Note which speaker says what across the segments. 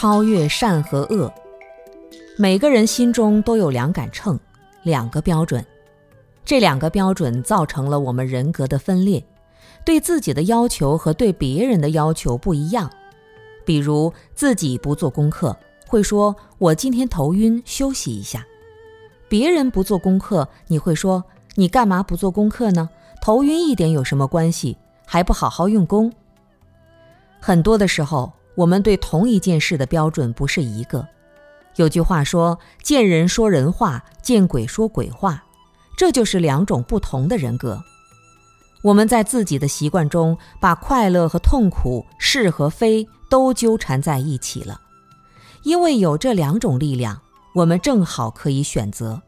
Speaker 1: 超越善和恶。每个人心中都有两杆秤，两个标准。这两个标准造成了我们人格的分裂，对自己的要求和对别人的要求不一样。比如自己不做功课，会说“我今天头晕，休息一下”；别人不做功课，你会说“你干嘛不做功课呢？头晕一点有什么关系？还不好好用功？”很多的时候，我们对同一件事的标准不是一个。有句话说：“见人说人话，见鬼说鬼话。”这就是两种不同的人格。我们在自己的习惯中，把快乐和痛苦、是和非都纠缠在一起了。因为有这两种力量，我们正好可以选择。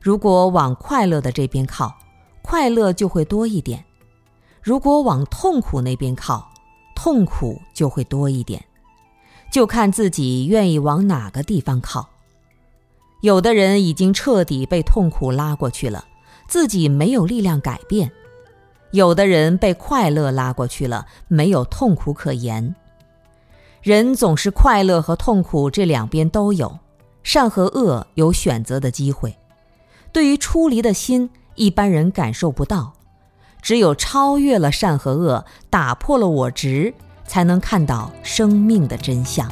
Speaker 1: 如果往快乐的这边靠，快乐就会多一点；如果往痛苦那边靠，痛苦就会多一点。就看自己愿意往哪个地方靠。有的人已经彻底被痛苦拉过去了，自己没有力量改变；有的人被快乐拉过去了，没有痛苦可言。人总是快乐和痛苦这两边都有，善和恶有选择的机会。对于出离的心，一般人感受不到，只有超越了善和恶，打破了我执，才能看到生命的真相。